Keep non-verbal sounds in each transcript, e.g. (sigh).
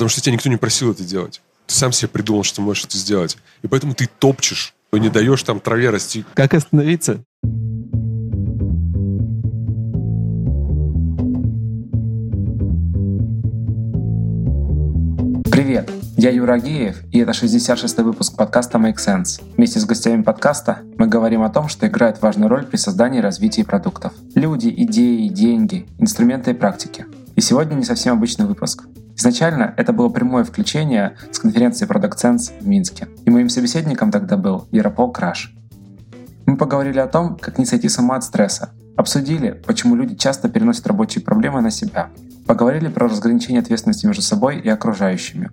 Потому что тебя никто не просил это делать. Ты сам себе придумал, что можешь это сделать. И поэтому ты топчешь, не даешь там траве расти. Как остановиться? Привет, я Юра Геев, и это 66-й выпуск подкаста Make Sense. Вместе с гостями подкаста мы говорим о том, что играет важную роль при создании и развитии продуктов. Люди, идеи, деньги, инструменты и практики. И сегодня не совсем обычный выпуск. Изначально это было прямое включение с конференции Product Sense в Минске. И моим собеседником тогда был Яропол Краш. Мы поговорили о том, как не сойти с ума от стресса. Обсудили, почему люди часто переносят рабочие проблемы на себя. Поговорили про разграничение ответственности между собой и окружающими.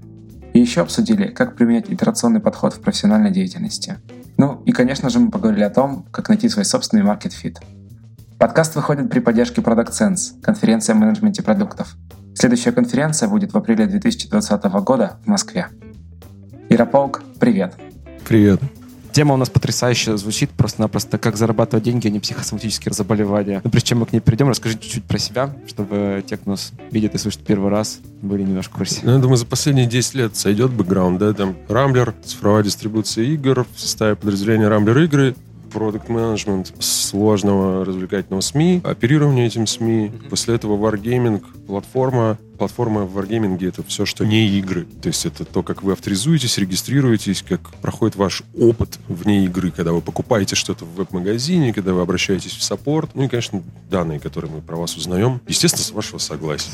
И еще обсудили, как применять итерационный подход в профессиональной деятельности. Ну и, конечно же, мы поговорили о том, как найти свой собственный fit. Подкаст выходит при поддержке Product Sense, конференция о менеджменте продуктов. Следующая конференция будет в апреле 2020 года в Москве. Ярополк, привет. Привет. Тема у нас потрясающе звучит, просто-напросто как зарабатывать деньги, а не психосоматические заболевания. Но прежде чем мы к ней перейдем, расскажи чуть-чуть про себя, чтобы те, кто нас видит и слышит первый раз, были немножко в курсе. Ну, я думаю, за последние 10 лет сойдет бэкграунд, да, там Рамблер, цифровая дистрибуция игр в составе подразделения Рамблер игры, продукт менеджмент сложного развлекательного СМИ, оперирование этим СМИ. Mm-hmm. После этого Wargaming, платформа. Платформа в Wargaming это все, что не игры. То есть это то, как вы авторизуетесь, регистрируетесь, как проходит ваш опыт вне игры, когда вы покупаете что-то в веб-магазине, когда вы обращаетесь в саппорт. Ну и, конечно, данные, которые мы про вас узнаем. Естественно, с вашего согласия.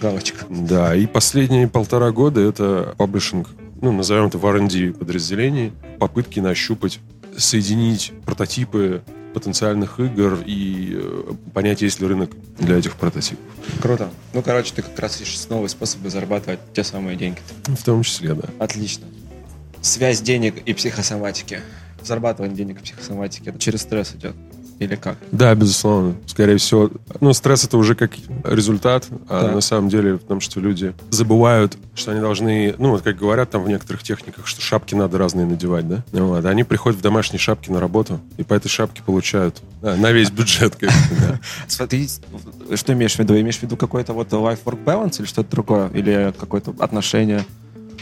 Галочка. Да, и последние полтора года это паблишинг ну, назовем это в R&D подразделении, попытки нащупать соединить прототипы потенциальных игр и э, понять, есть ли рынок для этих прототипов. Круто. Ну, короче, ты как раз ищешь новые способы зарабатывать те самые деньги. В том числе, да. Отлично. Связь денег и психосоматики. Зарабатывание денег и психосоматики. Это через стресс идет. Или как? Да, безусловно. Скорее всего. Ну, стресс это уже как результат, а да. на самом деле в том, что люди забывают, что они должны, ну, вот как говорят там в некоторых техниках, что шапки надо разные надевать, да? Вот. Они приходят в домашние шапки на работу, и по этой шапке получают да, на весь бюджет. (laughs) Ты что имеешь в виду? Имеешь в виду какой-то вот life-work balance или что-то другое? Или какое-то отношение?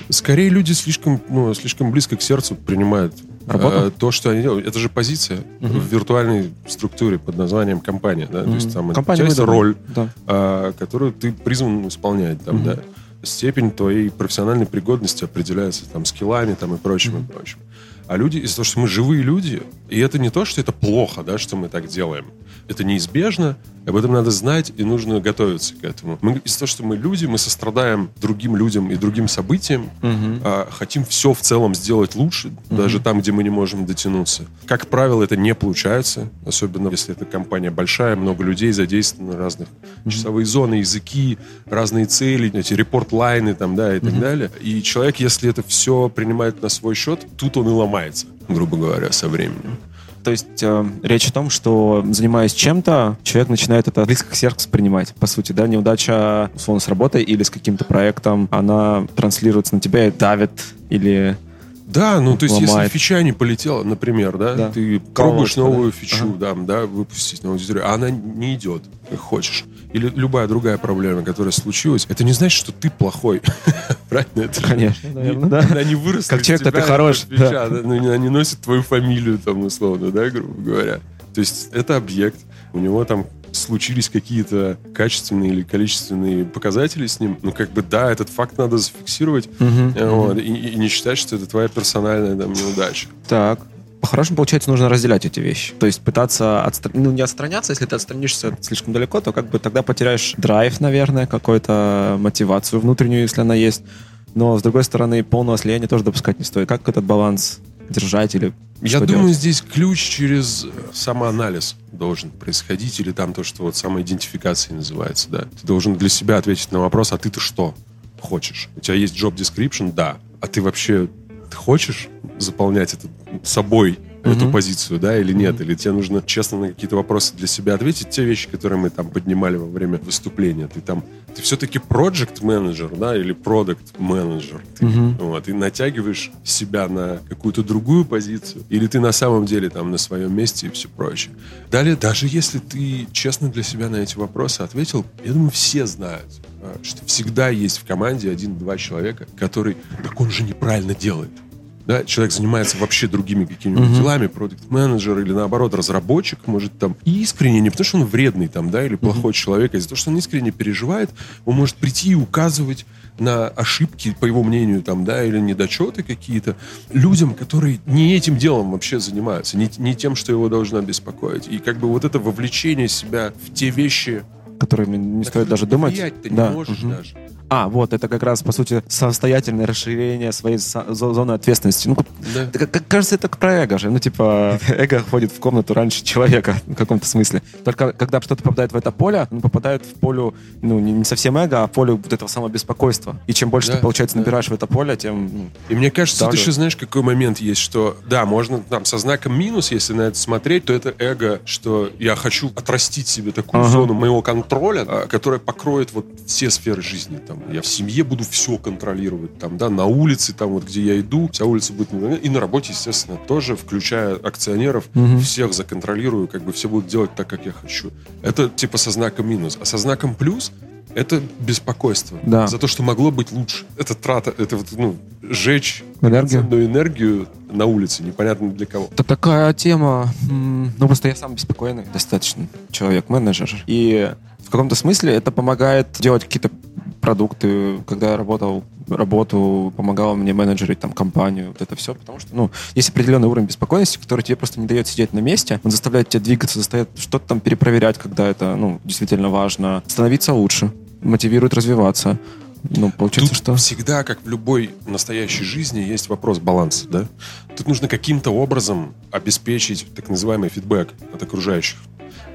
Скорее люди слишком, ну, слишком близко к сердцу принимают Работа? Э, то, что они делают, это же позиция угу. в виртуальной структуре под названием компания. Да? Угу. То есть там компания есть роль, да. а, которую ты призван исполнять. Там, угу. да? Степень твоей профессиональной пригодности определяется там, скиллами там, и прочим, угу. и прочим. А люди, из-за того, что мы живые люди, и это не то, что это плохо, да, что мы так делаем. Это неизбежно, об этом надо знать, и нужно готовиться к этому. Мы, из-за того, что мы люди, мы сострадаем другим людям и другим событиям, угу. а, хотим все в целом сделать лучше, угу. даже там, где мы не можем дотянуться. Как правило, это не получается, особенно если эта компания большая, много людей задействовано, разных угу. часовые зоны, языки, разные цели, эти репорт-лайны там, да, и так угу. далее. И человек, если это все принимает на свой счет, тут он и ломается, грубо говоря, со временем. То есть э, речь о том, что занимаясь чем-то, человек начинает это близко к сердцу принимать. По сути, да, неудача, условно, с работой или с каким-то проектом, она транслируется на тебя и давит или да, ну то есть ломает. если фича не полетела, например, да, да. ты пробуешь новую да. фичу, ага. да, да, выпустить на аудиторию, а она не идет, как хочешь. Или любая другая проблема, которая случилась, это не значит, что ты плохой. (laughs) Правильно? Это Конечно, наверное, да. Она не выросла Как человек, ты хорош. Да. Ну, она не носит твою фамилию, там, условно, да, грубо говоря. То есть это объект, у него там случились какие-то качественные или количественные показатели с ним, ну, как бы, да, этот факт надо зафиксировать uh-huh, вот, uh-huh. И, и не считать, что это твоя персональная там, неудача. Так. По-хорошему, получается, нужно разделять эти вещи. То есть пытаться отстр... ну, не отстраняться, если ты отстранишься слишком далеко, то как бы тогда потеряешь драйв, наверное, какую-то мотивацию внутреннюю, если она есть. Но, с другой стороны, полного слияния тоже допускать не стоит. Как этот баланс держать или Я думаю, делать? здесь ключ через самоанализ должен происходить, или там то, что вот самоидентификация называется, да. Ты должен для себя ответить на вопрос, а ты-то что хочешь? У тебя есть job description, да. А ты вообще ты хочешь заполнять это собой mm-hmm. эту позицию, да, или нет, mm-hmm. или тебе нужно честно на какие-то вопросы для себя ответить, те вещи, которые мы там поднимали во время выступления. Ты там, ты все-таки project менеджер, да, или продукт менеджер. Mm-hmm. Вот, и натягиваешь себя на какую-то другую позицию, или ты на самом деле там на своем месте и все прочее. Далее, даже если ты честно для себя на эти вопросы ответил, я думаю, все знают что всегда есть в команде один-два человека, который, так он же неправильно делает. Да, человек занимается вообще другими какими-нибудь Мгм. делами, продукт-менеджер или наоборот разработчик, может там и искренне, не потому что он вредный там, да, или плохой человек, а из-за того, что он искренне переживает, он может прийти и указывать на ошибки, по его мнению, там, да, или недочеты какие-то людям, которые не этим делом вообще занимаются, не, не тем, что его должно беспокоить. И как бы вот это вовлечение себя в те вещи, Которые мне не на стоит даже ты думать. ты Да. не можешь Мгм. даже. А, вот, это как раз, по сути, самостоятельное расширение своей зоны ответственности. Ну, Да. как- как кажется, это про эго же. Ну, типа, (laughs) эго входит в комнату раньше человека в каком-то смысле. Только когда что-то попадает в это поле, оно попадает в поле, ну, не, не совсем эго, а в поле вот этого самого беспокойства. И чем больше Да, ты, получается, да. набираешь в это поле, тем... ну, И мне кажется, да. еще знаешь, какой момент есть, что да, можно там со знаком минус, если на это смотреть, то это эго, что я хочу отрастить себе такую Ага. зону моего контроля, а, которая покроет вот все сферы жизни. Там, я в семье буду все контролировать, там, да, на улице, там вот где я иду, вся улица будет... И на работе, естественно, тоже, включая акционеров, Мгм. всех законтролирую, как бы все будут делать так, как я хочу. Это типа со знаком минус. А со знаком плюс это беспокойство. Да. За то, что могло быть лучше. Это трата, это вот, ну, жечь Энергию? энергию на улице, непонятно для кого. Это такая тема. Ну, просто я сам беспокойный достаточно человек-менеджер. И каком-то смысле это помогает делать какие-то продукты. Когда я работал работу, помогало мне менеджерить там компанию, вот это все, потому что, ну, есть определенный уровень беспокойности, который тебе просто не дает сидеть на месте, он заставляет тебя двигаться, заставляет что-то там перепроверять, когда это, ну, действительно важно, становиться лучше, мотивирует развиваться. Ну, получается, Тут что... всегда, как в любой настоящей жизни, есть вопрос баланса, да? Тут нужно каким-то образом обеспечить так называемый фидбэк от окружающих.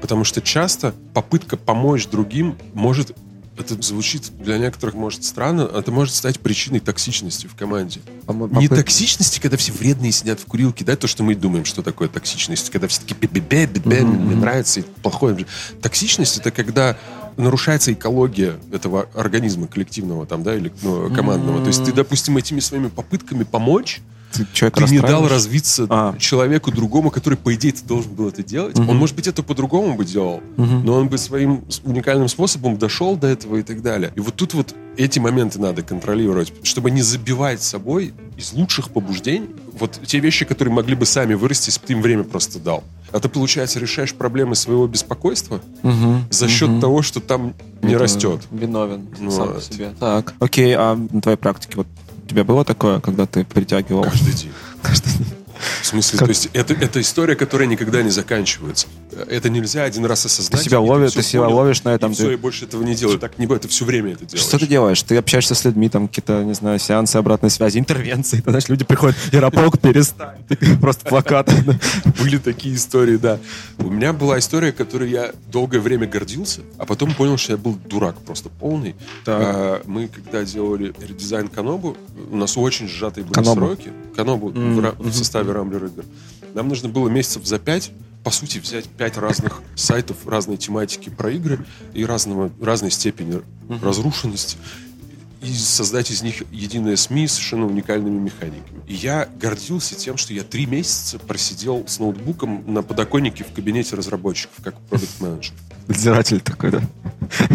Потому что часто попытка помочь другим может это звучит для некоторых может странно, это может стать причиной токсичности в команде. Помо- Не попыт- токсичности, когда все вредные сидят в курилке, да, то, что мы думаем, что такое токсичность, когда все таки бе-бе-бе, бе-бе, мне нравится и плохое. Токсичность это когда нарушается экология этого организма коллективного там, да, или ну, командного. То есть ты, допустим, этими своими попытками помочь, ты человека ты не дал развиться А. человеку другому, который, по идее, ты должен был это делать. Мгм. Он, может быть, это по-другому бы делал, Мгм. но он бы своим уникальным способом дошел до этого и так далее. И вот тут вот эти моменты надо контролировать, чтобы не забивать собой из лучших побуждений вот те вещи, которые могли бы сами вырасти, если бы ты им время просто дал. А ты, получается, решаешь проблемы своего беспокойства Мгм. за счет Мгм. того, что там не Это растет. Виновен Ну сам по вот. себе. Так, окей, а на твоей практике вот тебя было такое, когда ты притягивал? Каждый день. Каждый (laughs) день. В смысле, Как- то есть это, это история, которая никогда не заканчивается. Это нельзя один раз осознать. Ты себя ловишь, всё ты себя понял, ловишь на этом, И все, ты- и больше этого не делаю. Так не ты все время это делаешь. Что ты делаешь? Ты общаешься с людьми, там какие-то, не знаю, сеансы обратной связи, интервенции. (laughs) Ты знаешь, люди приходят, Ярополк, перестань. Ты (laughs) Просто плакат. (laughs) Были такие истории, да. У меня была история, которой я долгое время гордился, а потом понял, что я был дурак просто полный. А, мы, когда делали редизайн Канобу, у нас очень сжатые были Канобу. Сроки. Канобу М, в, в составе Рамблер игр. Нам нужно было месяцев за пять по сути, взять пять разных сайтов разной тематики про игры и разного, разной степени разрушенности и создать из них единое СМИ с совершенно уникальными механиками. И я гордился тем, что я три месяца просидел с ноутбуком на подоконнике в кабинете разработчиков, как продукт-менеджер. Надзиратель такой, да?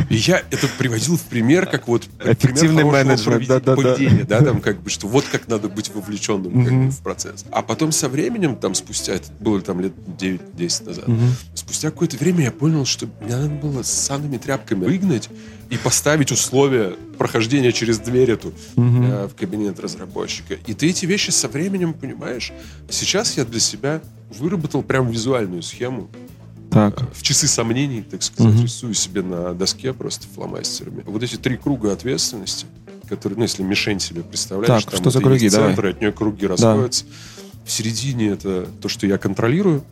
И я это приводил в пример, как вот Эффективный поведи- да-да-да. да, там как бы, что вот как надо быть вовлеченным как бы, в процесс. А потом со временем, там спустя, это было там лет 9-10 назад, Мгм. спустя какое-то время я понял, что мне надо было с санными тряпками выгнать и поставить условия прохождения через дверь эту Мгм. э, в кабинет разработчика. И ты эти вещи со временем понимаешь. Сейчас я для себя выработал прям визуальную схему. Так. В часы сомнений, так сказать, Мгм. рисую себе на доске просто фломастерами. Вот эти три круга ответственности, которые, ну, если мишень себе представляешь, Так, там что за круги? Давай. центр, и от нее круги расходятся. В середине это то, что я контролирую,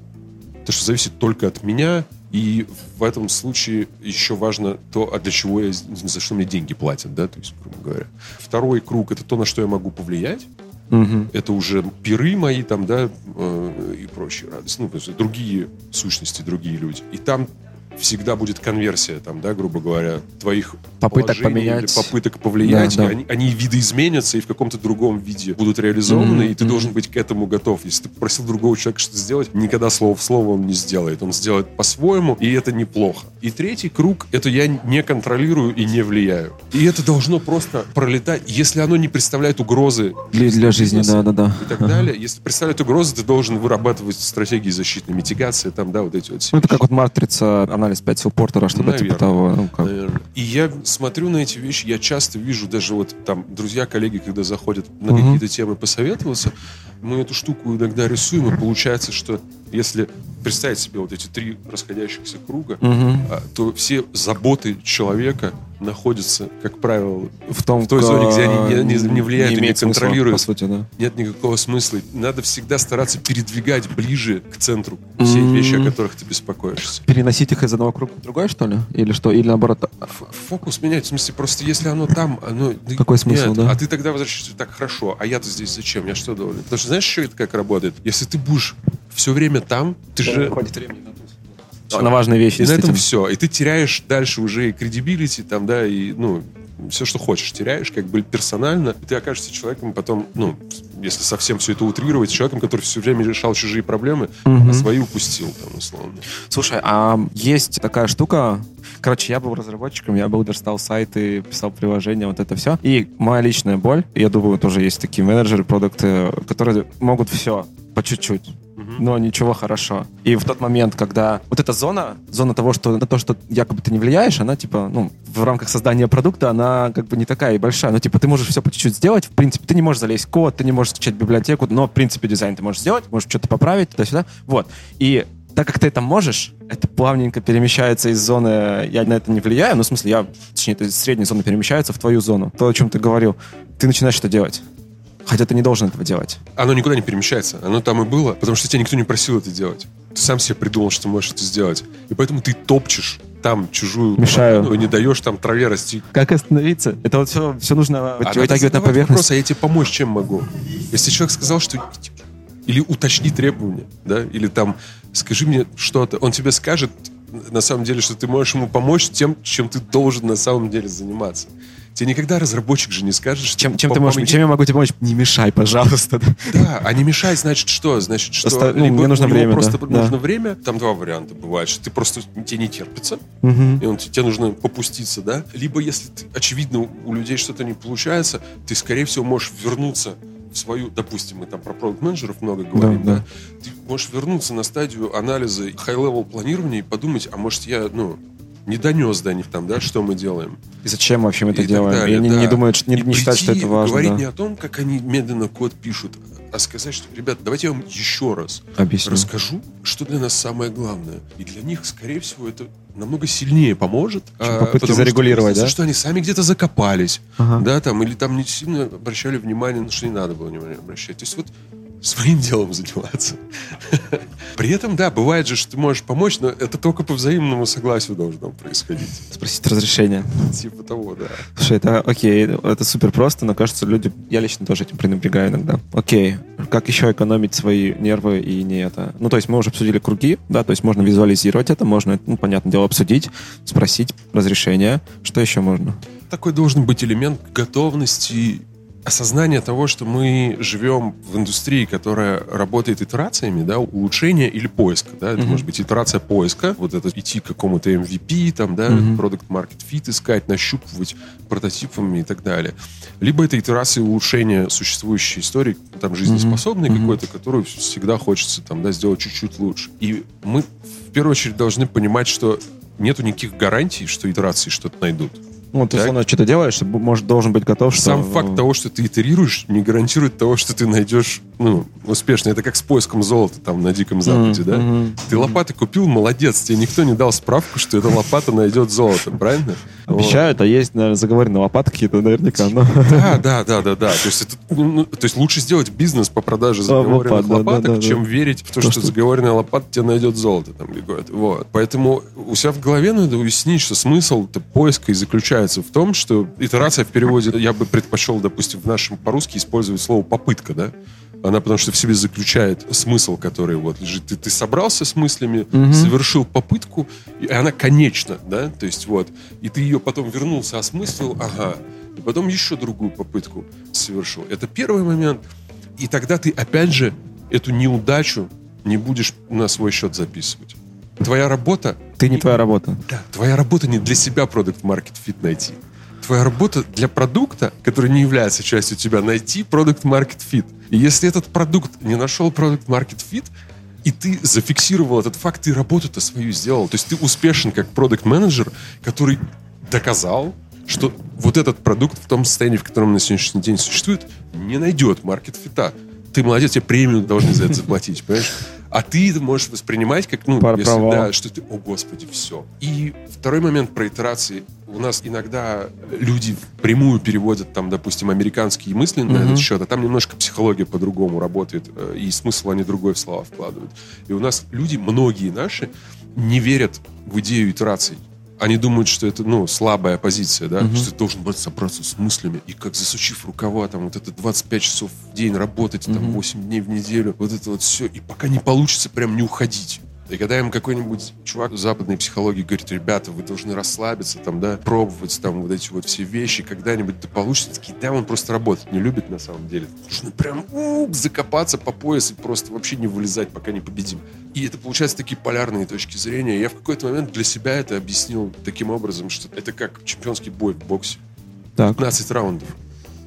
то, что зависит только от меня, и в этом случае еще важно то, а для чего я, за что мне деньги платят, да, то есть, грубо говоря. Второй круг — это то, на что я могу повлиять, Мгм. это уже пиры мои там, да, э, и прочие радости. Ну, другие сущности, другие люди. И там всегда будет конверсия, там, да, грубо говоря, твоих Попыток поменять. попыток повлиять. Да, да. Они, они видоизменятся и в каком-то другом виде будут реализованы, Мгм, и ты мгм. должен быть к этому готов. Если ты попросил другого человека что-то сделать, никогда слово в слово он не сделает. Он сделает по-своему, и это неплохо. И третий круг — это я не контролирую и не влияю. И это должно просто пролетать. Если оно не представляет угрозы Для, для жизни, да, да, да. и так далее. Если представляет угрозы, ты должен вырабатывать стратегии защитной митигации, там, да, вот эти вот Ну, это как вот матрица, анализ 5 Портера, что-то типа Наверное. того. Ну, как. Наверное. И я смотрю на эти вещи, я часто вижу даже вот там друзья, коллеги, когда заходят на Мгм. какие-то темы посоветоваться, мы эту штуку иногда рисуем, и получается, что если представить себе вот эти три расходящихся круга, а, то все заботы человека находятся, как правило, В том, в той зоне, где они не- не- не влияют и не имеет смысла, контролируют. По сути, да. нет никакого смысла. Надо всегда стараться передвигать ближе к центру все Мгм. вещи, о которых ты беспокоишься. Переносить их из одного круга в другой, что ли? Или что? Или наоборот? Ф- Фокус менять, в смысле, просто если оно там, оно... (laughs) Какой смысл, нет, да? А ты тогда возвращаешься, так, хорошо, а я-то здесь зачем? Я что должен? Потому что знаешь, еще это как работает? Если ты будешь все время там, ты же... Хватит времени на на важные вещи, И на этом все. И ты теряешь дальше уже и кредибилити, там, да, и, ну, все, что хочешь, теряешь, как бы персонально. И ты окажешься человеком потом, ну, если совсем все это утрировать, человеком, который все время решал чужие проблемы, Мгм. а свои упустил, там, условно. Слушай, а есть такая штука... Короче, я был разработчиком, я был верстал сайты, писал приложения, вот это все. И моя личная боль, я думаю, тоже есть такие менеджеры, продукты, которые могут все по чуть-чуть но ничего хорошо. И в тот момент, когда вот эта зона, зона того, что на то, что якобы ты не влияешь, она типа, ну, в рамках создания продукта, она как бы не такая и большая. Ну, типа, ты можешь все по чуть-чуть сделать, в принципе, ты не можешь залезть в код, ты не можешь скачать библиотеку, но, в принципе, дизайн ты можешь сделать, можешь что-то поправить, туда-сюда. Вот. И так как ты это можешь, это плавненько перемещается из зоны «я на это не влияю», ну, в смысле, я, точнее, это из средней зоны перемещается в твою зону. То, о чем ты говорил. Ты начинаешь это делать. Хотя ты не должен этого делать. Оно никуда не перемещается. Оно там и было, потому что тебя никто не просил это делать. Ты сам себе придумал, что можешь это сделать. И поэтому ты топчешь там чужую Мешаю. и не даешь там траве расти. Как остановиться? Это вот все, все нужно А вытягивать на поверхность. вопрос, а я тебе помочь чем могу? Если человек сказал, что... Или уточни требования, да? Или там, скажи мне что-то. Он тебе скажет, на самом деле, что ты можешь ему помочь тем, чем ты должен на самом деле заниматься. Тебе никогда разработчик же не скажет, что... Чем, чем ты «Пом- можешь, помоги». чем я могу тебе помочь? Не мешай, пожалуйста. Да, а не мешай, значит что? Значит, что Оста- ну, мне нужно время, просто да, нужно да. время. Там два варианта бывает, что ты просто тебе не терпится, Мгм. и он, тебе нужно попуститься, да? Либо если ты, очевидно у людей что-то не получается, ты, скорее всего, можешь вернуться свою, допустим, мы там про продукт-менеджеров много говорим, Да, да, да. Ты можешь вернуться на стадию анализа high-level планирования и подумать, а может я, ну, не донес до них там, да, что мы делаем. И зачем вообще мы это И делаем? далее, и они да. не думают, не, И не считают, что прийти это важно. говорить да. не о том, как они медленно код пишут, а сказать, что, ребят, давайте я вам еще раз Объясню. расскажу, что для нас самое главное. И для них, скорее всего, это намного сильнее поможет. Чем а, попытки что зарегулировать, кажется, да? Что они сами где-то закопались, Ага. да, там, или там не сильно обращали внимание, на что не надо было внимание обращать. То есть вот своим делом заниматься. При этом, да, бывает же, что ты можешь помочь, но это только по взаимному согласию должно происходить. Спросить разрешение. Типа того, да. Слушай, это окей, это супер просто, но кажется, люди... Я лично тоже этим пренебрегаю иногда. Окей, как еще экономить свои нервы и не это? Ну, то есть мы уже обсудили круги, да, то есть можно визуализировать это, можно, ну, понятное дело, обсудить, спросить разрешение. Что еще можно? Такой должен быть элемент готовности осознание того, что мы живем в индустрии, которая работает итерациями, да, улучшения или поиска, да, это Мгм. может быть итерация поиска, вот это идти к какому-то MVP, там, да, Мгм. product market fit искать, нащупывать прототипами и так далее. Либо это итерация улучшения существующей истории, там, жизнеспособной Мгм. какой-то, которую всегда хочется, там, да, сделать чуть-чуть лучше. И мы, в первую очередь, должны понимать, что нету никаких гарантий, что итерации что-то найдут. Ну, ты Так. условно что-то делаешь, ты может, должен быть готов, что... Сам факт того, что ты итерируешь, не гарантирует того, что ты найдешь, ну, успешно. Это как с поиском золота там на Диком Западе, да? Мгм. Ты лопаты купил, молодец. Тебе никто не дал справку, что эта лопата найдет золото, правильно? Обещают, а есть, наверное, заговоренные лопатки какие-то наверняка. Но... Да, да, да, да, да. То есть, это, ну, ну, то есть лучше сделать бизнес по продаже заговоренных лопат, да, лопаток, да, да, чем верить в то, То, что, что- заговоренная лопата тебе найдет золото там какое-то. Вот. Поэтому у себя в голове надо уяснить, что смысл поиска и заключается в том, что итерация в переводе я бы предпочел, допустим, в нашем по-русски использовать слово попытка, да? Она потому что в себе заключает смысл, который вот лежит. Ты, ты собрался с мыслями, Мгм. совершил попытку, и она конечна, да, то есть вот. И ты ее потом вернулся, осмыслил, ага. И потом еще другую попытку совершил. Это первый момент. И тогда ты, опять же, эту неудачу не будешь на свой счет записывать. Твоя работа Ты не твоя работа. да, твоя работа не для себя продукт market fit найти. Твоя работа для продукта, который не является частью тебя, найти продукт market fit. И если этот продукт не нашел продукт market fit, и ты зафиксировал этот факт, ты работу-то свою сделал. То есть ты успешен как продукт менеджер который доказал, что вот этот продукт в том состоянии, в котором на сегодняшний день существует, не найдет маркет фита. Ты молодец, тебе премию должны за это заплатить, понимаешь? А ты это можешь воспринимать как, ну, Пар- если, провал. да, что ты, о господи, все. И второй момент про итерации. У нас иногда люди впрямую переводят там, допустим, американские мысли на Мгм. этот счет, а там немножко психология по-другому работает, э, и смысл они другой в слова вкладывают. И у нас люди, многие наши, не верят в идею итераций. Они думают, что это, ну, слабая позиция, да, Мгм. что ты должен быть собраться с мыслями и как засучив рукава, там, вот это 25 часов в день работать, там, Мгм. 8 дней в неделю, вот это вот все, и пока не получится, прям не уходить. И когда им какой-нибудь чувак западной психологии говорит, ребята, вы должны расслабиться, там, да, пробовать там вот эти вот все вещи, когда-нибудь это получится, такие, да, он просто работать не любит на самом деле. Нужно прям у, закопаться по пояс и просто вообще не вылезать, пока не победим. И это получается такие полярные точки зрения. Я в какой-то момент для себя это объяснил таким образом, что это как чемпионский бой в боксе. Так, 15 раундов.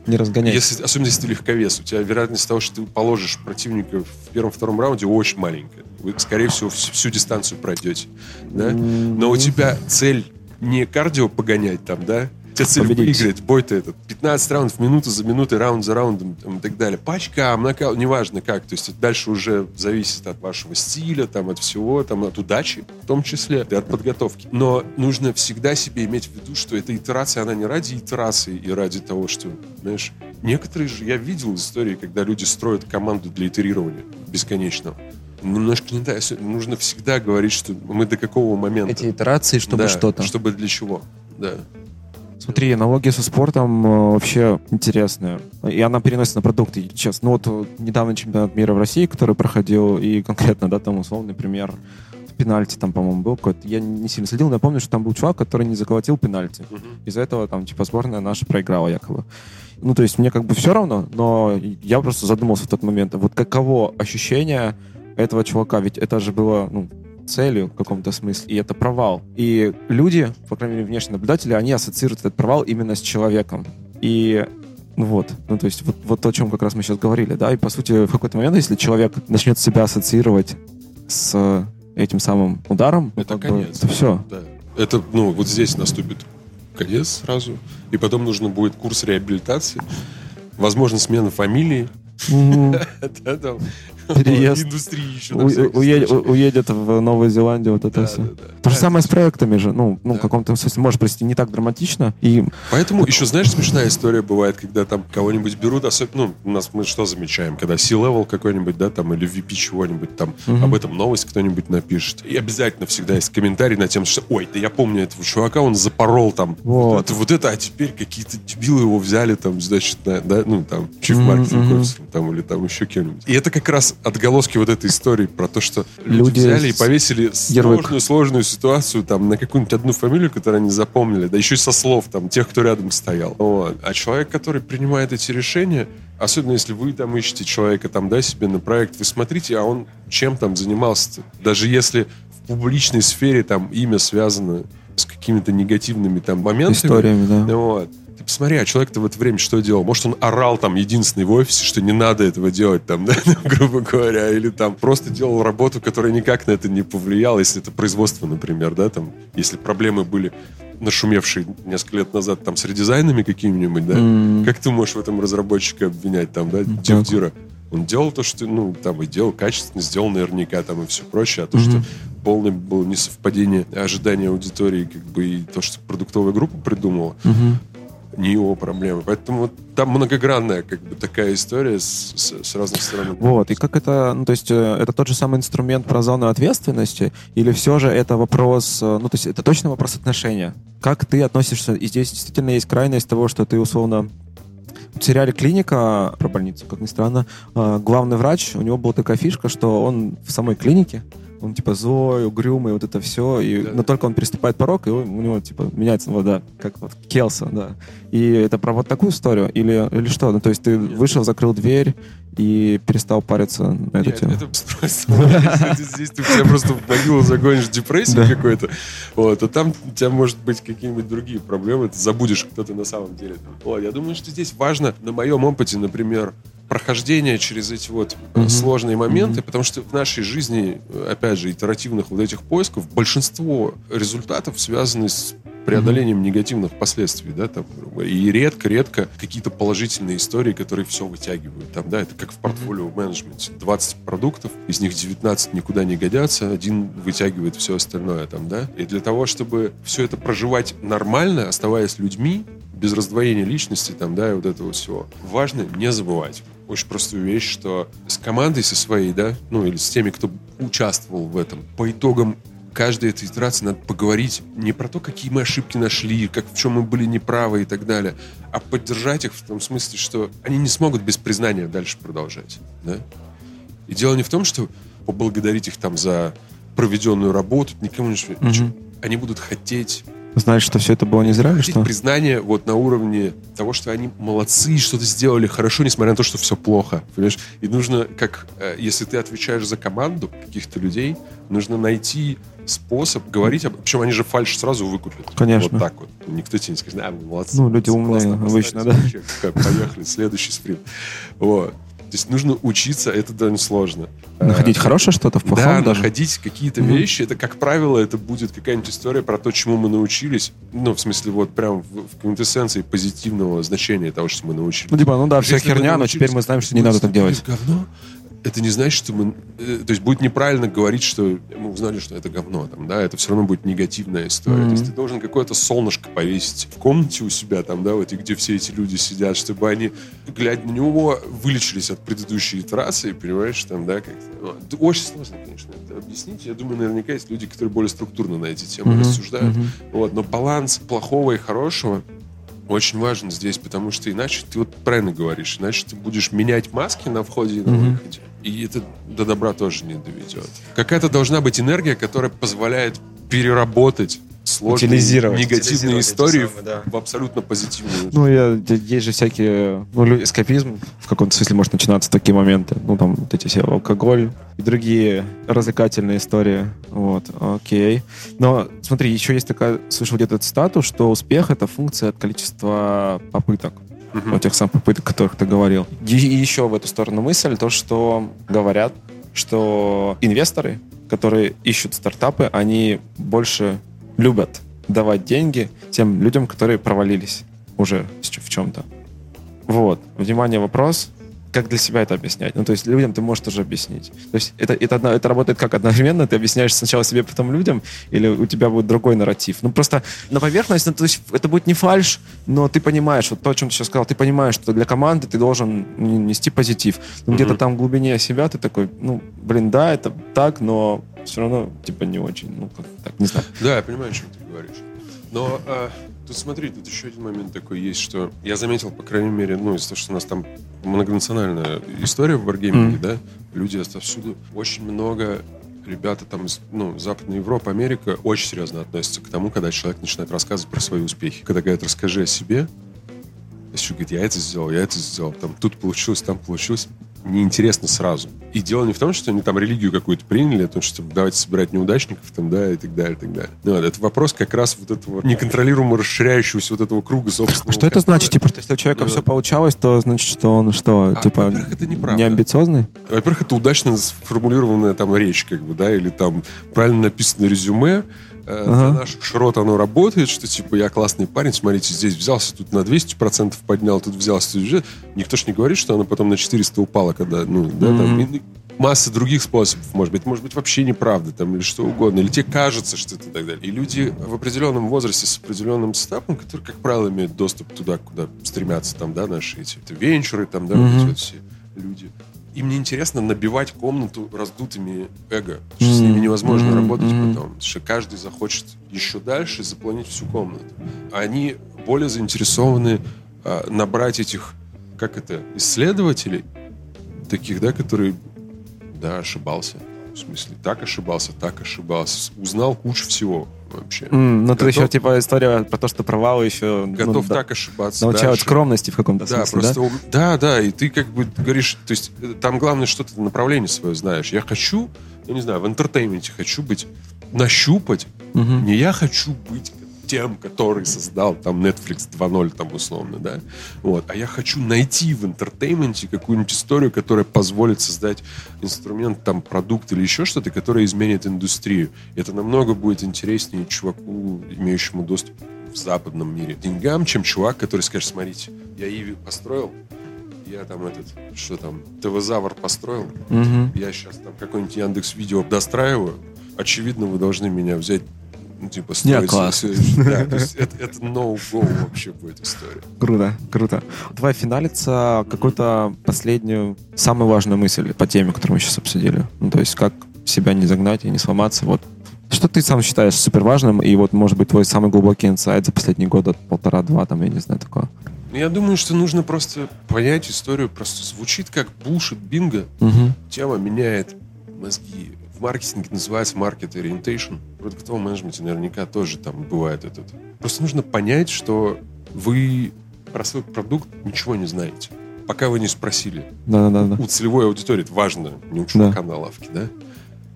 не разгоняйся. Если, особенно если ты легковес, у тебя вероятность того, что ты положишь противника в первом-втором раунде, очень маленькая. Вы, скорее всего, всю, всю дистанцию пройдете. Да? Но у тебя цель не кардио погонять там, да? У тебя цель Победить. выиграть бой-то этот. 15 раундов, минута за минутой, раунд за раундом там, и так далее. Пачка, нокаут, неважно как. То есть это дальше уже зависит от вашего стиля, там, от всего, там, от удачи в том числе, и от подготовки. Но нужно всегда себе иметь в виду, что эта итерация, она не ради итерации и ради того, что, знаешь, некоторые же, я видел истории, когда люди строят команду для итерирования бесконечного. Немножко не так. Нужно всегда говорить, что мы до какого момента. Эти итерации, чтобы Да, что-то. Чтобы для чего. Да. Смотри, аналогия со спортом э, вообще интересная. И она переносится на продукты. Сейчас, ну вот недавно чемпионат мира в России, который проходил, и конкретно, да, там условный пример в пенальти там, по-моему, был какой-то. Я не сильно следил, но я помню, что там был чувак, который не заколотил пенальти. Из-за этого там, типа, сборная наша проиграла якобы. Ну, то есть мне как бы все равно, но я просто задумался в тот момент, вот каково ощущение этого чувака, ведь это же было, ну, целью в каком-то смысле, и это провал. И люди, по крайней мере, внешние наблюдатели, они ассоциируют этот провал именно с человеком. И ну вот, ну то есть вот, вот то, о чем как раз мы сейчас говорили, да, и по сути в какой-то момент, если человек начнет себя ассоциировать с этим самым ударом, ну, Это бы, конец. это все. Да. Это, ну, вот здесь наступит конец сразу. И потом нужно будет курс реабилитации. Возможно, смена фамилии. (laughs) (laughs) Переезд. Индустрии еще. уедет, в Новую Зеландию, вот это все. То же самое с проектами же, ну, ну в каком-то смысле, может, прости, не так драматично. И Поэтому еще, знаешь, смешная история бывает, когда там кого-нибудь берут, особенно, ну, у нас мы что замечаем, когда C-level какой-нибудь, да, там, или VP чего-нибудь, там, об этом новость кто-нибудь напишет. И обязательно всегда есть комментарий на тему, что, ой, да я помню этого чувака, он запорол там Вот. вот, это, а теперь какие-то дебилы его взяли, там, значит, на- да, ну, там, мгм. Officer, там, или там еще кем-нибудь. И это как раз отголоски вот этой истории про то, что люди, Люди взяли и повесили ярлык. сложную, сложную ситуацию там на какую-нибудь одну фамилию, которую они запомнили, да еще и со слов там тех, кто рядом стоял. Вот. А человек, который принимает эти решения, особенно если вы там ищете человека там, да, себе на проект, вы смотрите, а он чем там занимался Даже если в публичной сфере там имя связано с какими-то негативными там моментами. историями, да. Вот. Ты посмотри, а человек-то в это время что делал? Может, он орал там единственный в офисе, что не надо этого делать там, (laughs) да, грубо говоря, или там просто делал работу, которая никак на это не повлияла, если это производство, например, да, там, если проблемы были нашумевшие несколько лет назад там с редизайнами какими-нибудь, да, М. как ты можешь в этом разработчика обвинять там, да, Так. Девдира? Он делал то, что, ну, там, и делал качественно, сделал наверняка там и все прочее, а то, Мгм. что полное было несовпадение ожидания аудитории, как бы, и то, что продуктовая группа придумала, Мгм. Не его проблемы. Поэтому там многогранная как бы такая история с, с- с разных сторон. Вот, и как это, ну, то есть, э, это тот же самый инструмент про зону ответственности, или все же это вопрос, э, ну, то есть, это точно вопрос отношения. Как ты относишься, и здесь действительно есть крайность того, что ты, условно, В сериале «Клиника» про больницу, как ни странно, э, главный врач, у него была такая фишка, что он в самой клинике он типа злой, угрюмый, вот это все. И, да. Но только он переступает порог, и у него типа меняется вода, как вот Келса, да. И это про вот такую историю? Или, или что? Ну, то есть ты Нет. вышел, закрыл дверь и перестал париться на эту Нет, тему? это просто... Здесь ты тебя просто в могилу загонишь депрессию какой-то, вот, а там у тебя может быть какие-нибудь другие проблемы, ты забудешь, кто ты на самом деле. Я думаю, что здесь важно, на моем опыте, например, прохождение через эти вот mm-hmm. сложные моменты, mm-hmm. потому что в нашей жизни, опять же, итеративных вот этих поисков, большинство результатов связаны с преодолением mm-hmm. негативных последствий, да, там, и редко-редко какие-то положительные истории, которые все вытягивают, там, да, это как в портфолио менеджменте, 20 продуктов, из них 19 никуда не годятся, один вытягивает все остальное, там, да, и для того, чтобы все это проживать нормально, оставаясь людьми, без раздвоения личности, там, да, и вот этого всего, важно не забывать очень простую вещь, что с командой со своей, да, ну или с теми, кто участвовал в этом, по итогам каждой этой итерации надо поговорить не про то, какие мы ошибки нашли, как в чем мы были неправы и так далее, а поддержать их в том смысле, что они не смогут без признания дальше продолжать. Да? И дело не в том, что поблагодарить их там за проведенную работу, никому не... Угу. Они будут хотеть Знать, что все это было не зря что? признание вот на уровне того, что они молодцы, что-то сделали хорошо, несмотря на то, что все плохо. Понимаешь? И нужно, как э, если ты отвечаешь за команду каких-то людей, нужно найти способ говорить, об... причем они же фальш сразу выкупят. Конечно. Вот так вот. Никто тебе не скажет, а, молодцы. Ну, люди умные обычно, да. Поехали, следующий спринт. Вот. То есть нужно учиться, это довольно сложно. Находить а, хорошее что-то в плохом Да, даже? находить какие-то mm-hmm. вещи. Это, как правило, это будет какая-нибудь история про то, чему мы научились. Ну, в смысле, вот прям в, в квинтэссенции позитивного значения того, что мы научились. Ну, типа, ну да, вся херня, но теперь мы знаем, что не надо так делать. Говно, это не значит, что мы... Э, то есть будет неправильно говорить, что мы узнали, что это говно. Там, да? Это все равно будет негативная история. Mm-hmm. То есть ты должен какое-то солнышко повесить в комнате у себя, там, да, вот, и где все эти люди сидят, чтобы они, глядя на него, вылечились от предыдущей итерации, понимаешь, там, да, как ну, это очень сложно, конечно, это объяснить. Я думаю, наверняка есть люди, которые более структурно на эти темы mm-hmm. рассуждают. Mm-hmm. Вот, но баланс плохого и хорошего очень важен здесь, потому что иначе ты вот правильно говоришь, иначе ты будешь менять маски на входе и на mm-hmm. выходе. И это до добра тоже не доведет. Какая-то должна быть энергия, которая позволяет переработать сложные негативные истории самые, да. в абсолютно позитивную. Ну, я, есть же всякие... Ну, эскапизм в каком-то смысле может начинаться в такие моменты. Ну, там, вот эти все алкоголь и другие развлекательные истории. Вот, окей. Но, смотри, еще есть такая... Слышал где-то цитату, что успех — это функция от количества попыток. Uh-huh. Вот тех самых попыток, о которых ты говорил. И, и еще в эту сторону мысль, то, что говорят, что инвесторы, которые ищут стартапы, они больше любят давать деньги тем людям, которые провалились уже в чем-то. Вот. Внимание, вопрос. Как для себя это объяснять? Ну, то есть людям ты можешь тоже объяснить. То есть это, это, это работает как одновременно? Ты объясняешь сначала себе, потом людям? Или у тебя будет другой нарратив? Ну, просто на поверхность, ну, то есть это будет не фальш, но ты понимаешь, вот то, о чем ты сейчас сказал, ты понимаешь, что для команды ты должен нести позитив. Но mm-hmm. где-то там в глубине себя ты такой, ну, блин, да, это так, но все равно, типа, не очень. Ну, как так, не знаю. Да, я понимаю, о чем ты говоришь. Но а, тут смотри, тут еще один момент такой есть, что я заметил, по крайней мере, ну, из того, что у нас там многонациональная история в варгейминге, mm. да, люди отовсюду, очень много ребята там из ну, Западной Европы, Америка очень серьезно относятся к тому, когда человек начинает рассказывать про свои успехи. Когда говорят, расскажи о себе, если говорит, я это сделал, я это сделал, там тут получилось, там получилось неинтересно сразу. И дело не в том, что они там религию какую-то приняли, о том, что давайте собирать неудачников там, да, и так далее, и так далее. Ну, вот, это вопрос как раз вот этого неконтролируемо расширяющегося вот этого круга собственного. Что это значит? Типа, что если у человека ну, все получалось, то значит, что он что, а, типа, это не амбициозный? Во-первых, это удачно сформулированная там речь, как бы, да, или там правильно написанное резюме, э, ага. для наших широт оно работает, что типа я классный парень, смотрите, здесь взялся, тут на 200% поднял, тут взялся, тут Никто ж не говорит, что оно потом на 400 упало, когда, ну, да, mm-hmm. там, и, масса других способов, может быть, может быть, вообще неправда, там, или что угодно, или тебе кажется, что это так далее. И люди в определенном возрасте с определенным статусом, которые, как правило, имеют доступ туда, куда стремятся там, да, наши эти венчуры, там, да, mm-hmm. вот эти все люди им не интересно набивать комнату раздутыми эго. Что mm-hmm. с ними невозможно mm-hmm. работать потом. Потому что каждый захочет еще дальше заполнить всю комнату. Они более заинтересованы а, набрать этих как это, исследователей, таких, да, которые, да, ошибался. В смысле, так ошибался, так ошибался. Узнал кучу всего вообще. Mm, ну, тут еще, типа, история про то, что провалы еще... Ну, Готов ну, так да, ошибаться Научают скромности в каком-то да, смысле, просто, да? Да, да, и ты как бы говоришь, то есть э, там главное, что ты направление свое знаешь. Я хочу, я не знаю, в entertainment е хочу быть, нащупать. Угу. Не я хочу быть тем, который создал там Netflix 2.0 там условно, да. Вот. А я хочу найти в entertainment е какую-нибудь историю, которая позволит создать инструмент, там, продукт или еще что-то, которое изменит индустрию. Это намного будет интереснее чуваку, имеющему доступ в западном мире деньгам, чем чувак, который скажет, смотрите, я Иви построил, я там этот, что там, ТВ-завр построил, угу. я сейчас там какой-нибудь Яндекс Видео достраиваю, очевидно, вы должны меня взять ну, типа, строить... Не, класс. Да, то есть (laughs) это, это no-go вообще будет история. Круто, круто. Давай финалиться какую-то последнюю, самую важную мысль по теме, которую мы сейчас обсудили. Ну, то есть как себя не загнать и не сломаться. Вот что ты сам считаешь супер важным, и вот, может быть, твой самый глубокий инсайт за последний год, полтора-два, там, я не знаю, такое? Ну, я думаю, что нужно просто понять историю. Просто звучит как булшит бинго. Угу. Тема меняет мозги в маркетинге называется market orientation. В продуктовом менеджменте наверняка тоже там бывает этот. Просто нужно понять, что вы про свой продукт ничего не знаете. Пока вы не спросили. Да, да, да. У целевой аудитории это важно, не у чувака да. на лавке, да?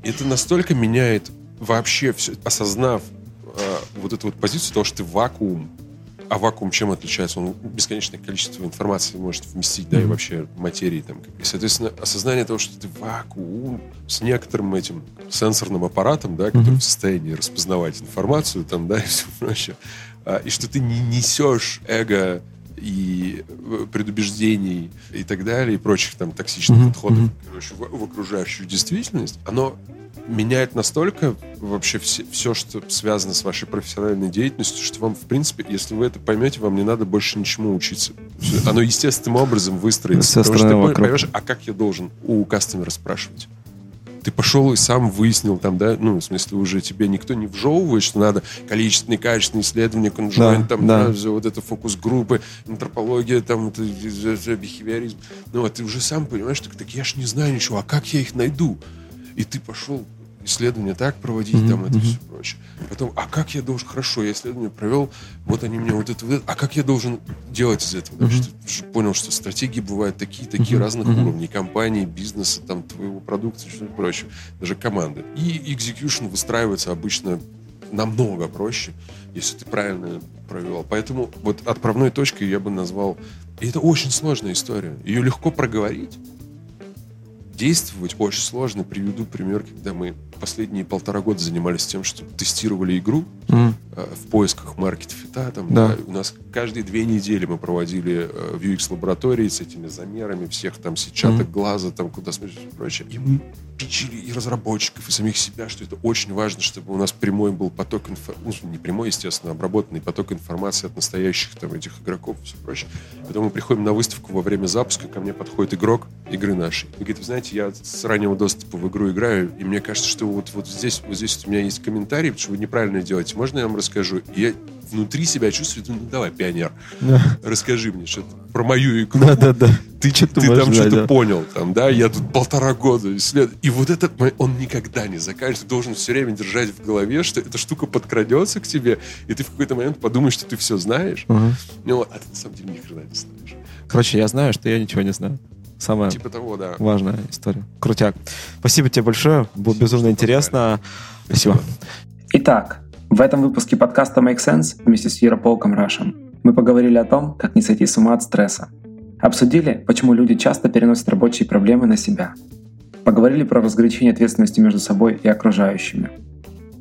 Это настолько меняет вообще все, осознав э, вот эту вот позицию того, что ты вакуум, а вакуум чем отличается? Он бесконечное количество информации может вместить, да, и вообще материи там. И, соответственно, осознание того, что ты вакуум с некоторым этим сенсорным аппаратом, да, который mm-hmm. в состоянии распознавать информацию там, да, и все прочее. А, и что ты не несешь эго и э, предубеждений и так далее, и прочих там токсичных mm-hmm. подходов короче, в, в окружающую действительность, оно меняет настолько вообще все, все, что связано с вашей профессиональной деятельностью, что вам, в принципе, если вы это поймете, вам не надо больше ничему учиться. Оно естественным образом выстроится. Потому что ты вокруг. понимаешь, а как я должен у кастомера спрашивать? Ты пошел и сам выяснил там, да, ну, в смысле, уже тебе никто не вжевывает, что надо количественные, качественные исследования, конжуент, да, там, да. Да, вот это фокус-группы, антропология, там, это, бихевиоризм. Ну, а ты уже сам понимаешь, так, так я ж не знаю ничего, а как я их найду? И ты пошел исследования так проводить, mm-hmm. там это все прочее. Потом, а как я должен, хорошо, я исследование провел, вот они мне вот это, вот это, а как я должен делать из этого? Mm-hmm. Значит, понял, что стратегии бывают такие, такие mm-hmm. разных mm-hmm. уровней, компании, бизнеса, там, твоего продукта, что-то прочее, даже команды. И execution выстраивается обычно намного проще, если ты правильно провел. Поэтому вот отправной точкой я бы назвал... И это очень сложная история. Ее легко проговорить, действовать очень сложно. Приведу пример, когда мы последние полтора года занимались тем, что тестировали игру mm. э, в поисках маркет фита. Там, да. Да, у нас каждые две недели мы проводили э, в UX-лаборатории с этими замерами всех там сетчаток mm. глаза, там куда смотришь и прочее. И мы пичили и разработчиков, и самих себя, что это очень важно, чтобы у нас прямой был поток информации, ну, не прямой, естественно, а обработанный поток информации от настоящих там этих игроков и все прочее. Потом мы приходим на выставку во время запуска, ко мне подходит игрок игры нашей. И говорит, вы знаете, я с раннего доступа в игру играю, и мне кажется, что вот, вот здесь, вот здесь у меня есть комментарий, потому что вы неправильно делаете. Можно я вам расскажу? И я внутри себя чувствую, ну давай, пионер, да. (laughs) расскажи мне что-то про мою игру. Да, да, да. Ты, ты, ты там что-то да. понял, там, да, я тут полтора года исследую. И вот этот, он никогда не заканчивается. Ты должен все время держать в голове, что эта штука подкрадется к тебе, и ты в какой-то момент подумаешь, что ты все знаешь. Угу. Ну, а ты на самом деле ни хрена не знаешь. Короче, я знаю, что я ничего не знаю. Самая типа того, да. важная история. Крутяк. Спасибо тебе большое. Было Спасибо, безумно интересно. Спасибо. Итак, в этом выпуске подкаста Make Sense вместе с Ярополком Рашем мы поговорили о том, как не сойти с ума от стресса. Обсудили, почему люди часто переносят рабочие проблемы на себя. Поговорили про разграничение ответственности между собой и окружающими.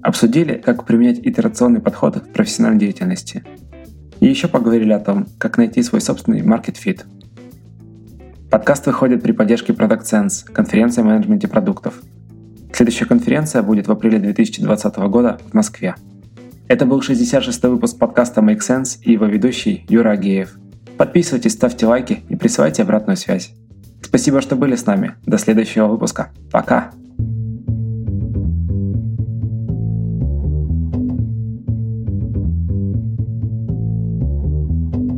Обсудили, как применять итерационный подход в профессиональной деятельности. И еще поговорили о том, как найти свой собственный market fit. Подкаст выходит при поддержке Product Sense, конференции о менеджменте продуктов. Следующая конференция будет в апреле 2020 года в Москве. Это был 66-й выпуск подкаста Make Sense и его ведущий Юра Агеев. Подписывайтесь, ставьте лайки и присылайте обратную связь. Спасибо, что были с нами. До следующего выпуска. Пока!